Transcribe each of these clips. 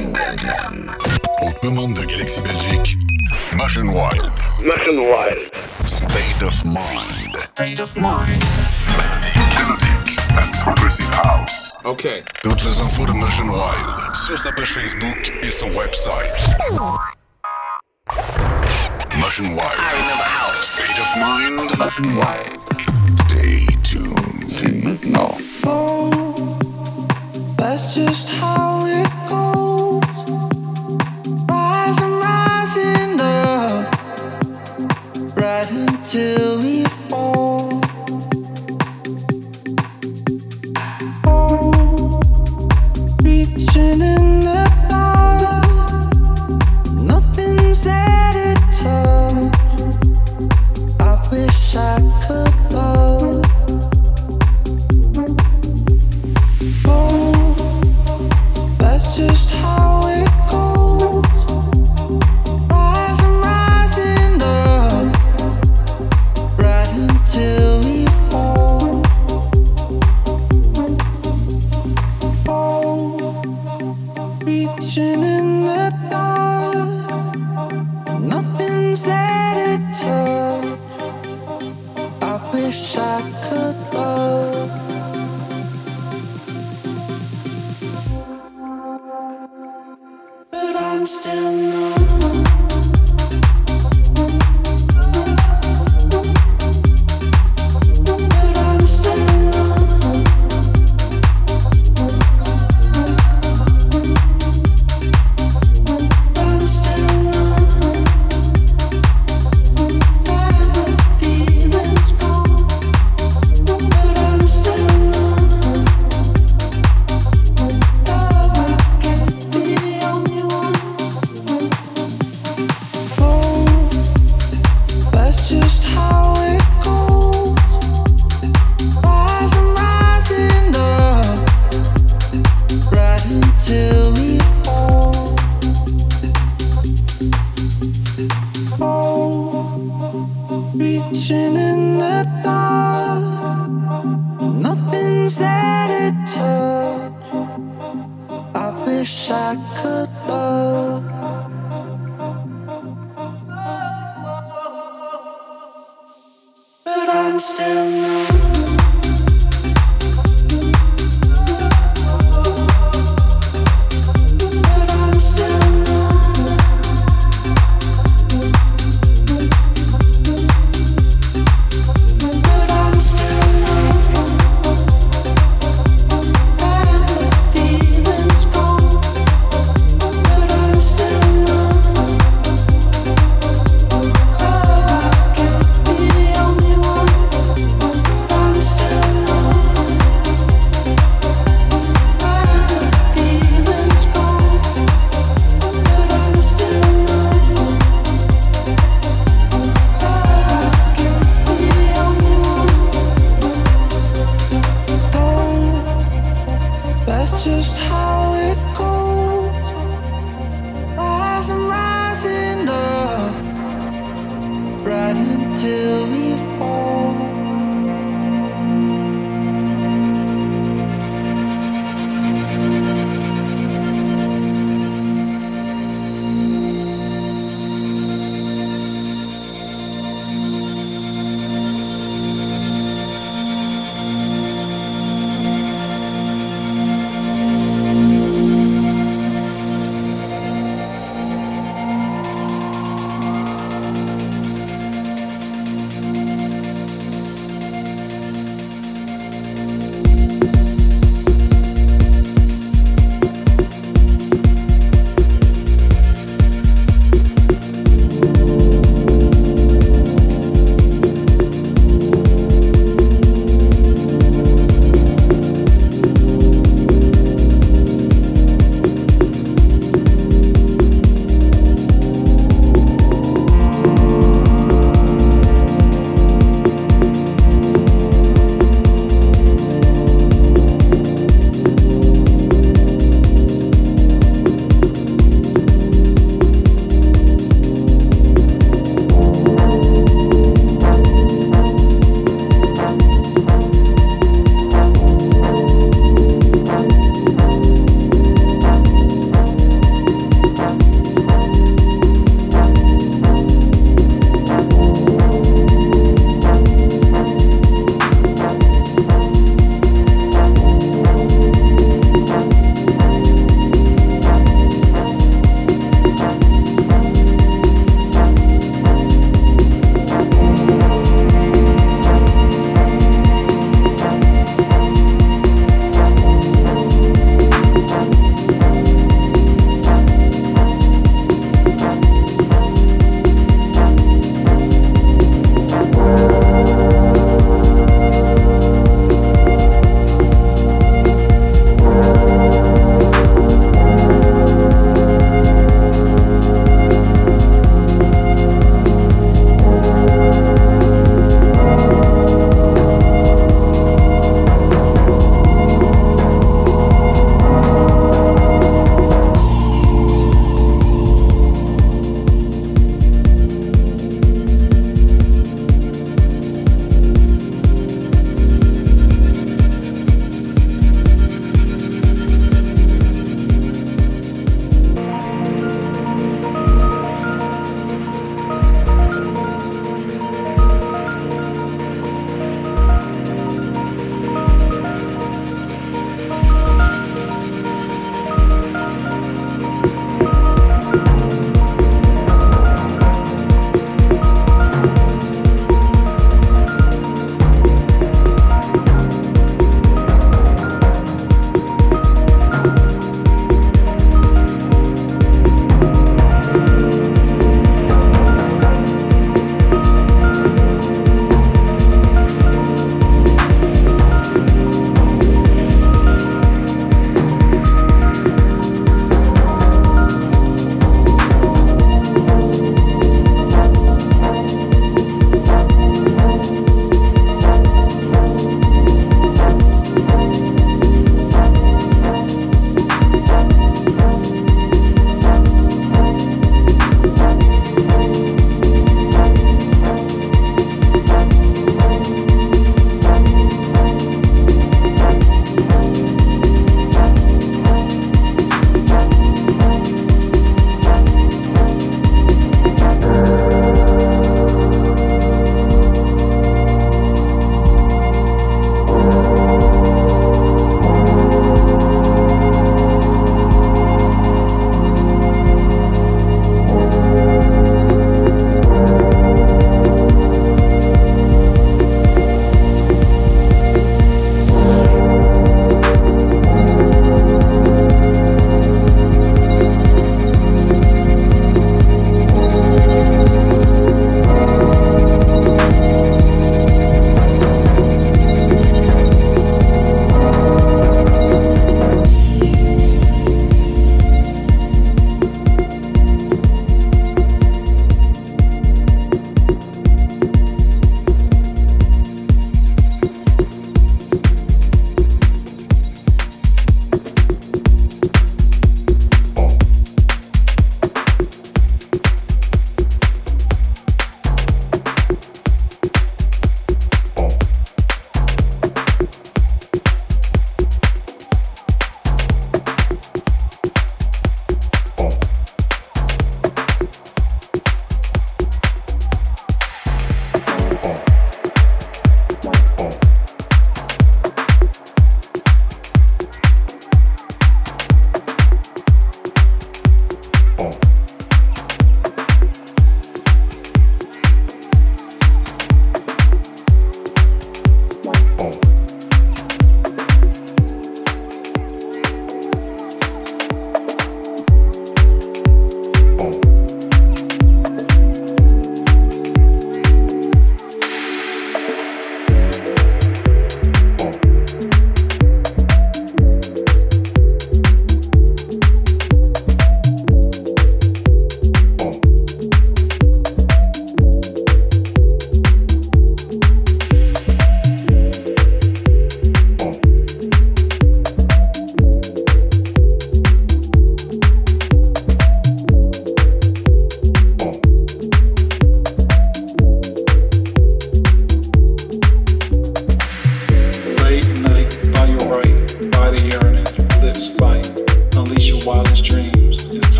Galaxy Belgium. Aux commandes de Galaxy Belgique, Machine Wild. Machine Wild. State of Mind. State of Mind. And Progressive House. OK. Toutes les infos de Machine Wild sur sa page Facebook et son website. Machine Wild. I remember house. State of Mind. Machine Wild. Stay tuned. C'est. Oh, that's just how it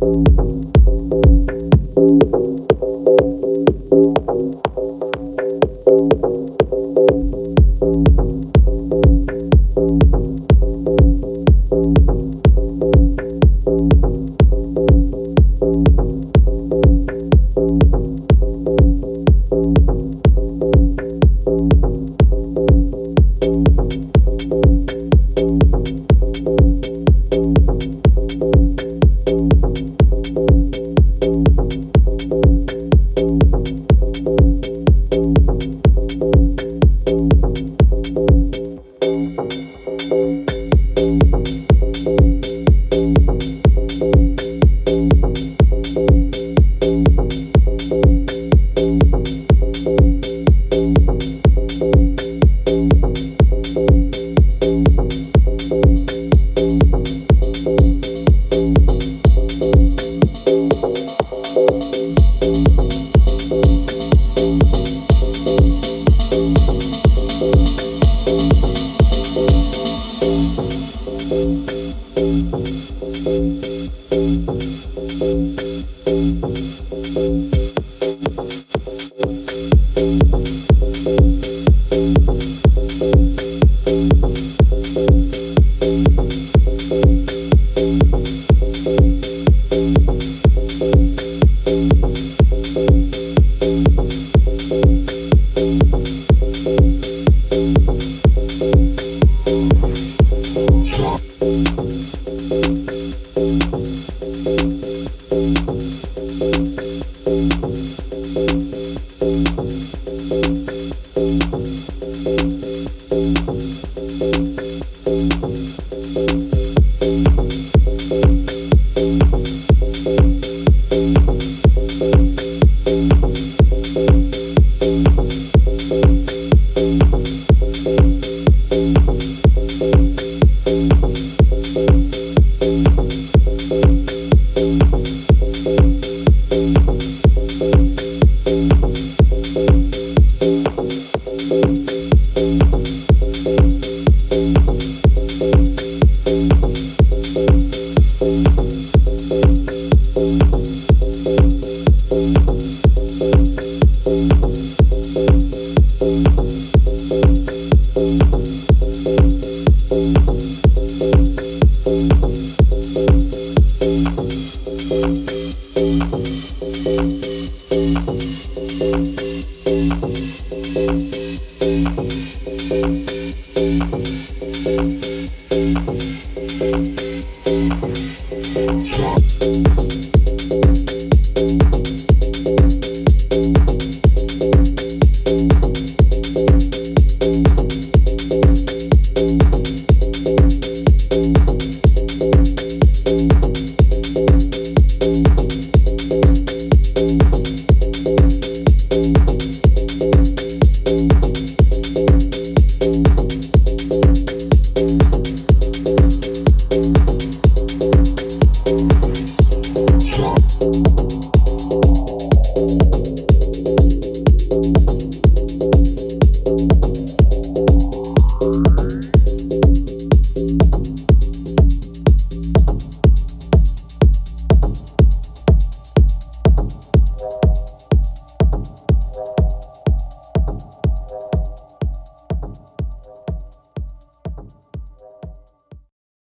Thank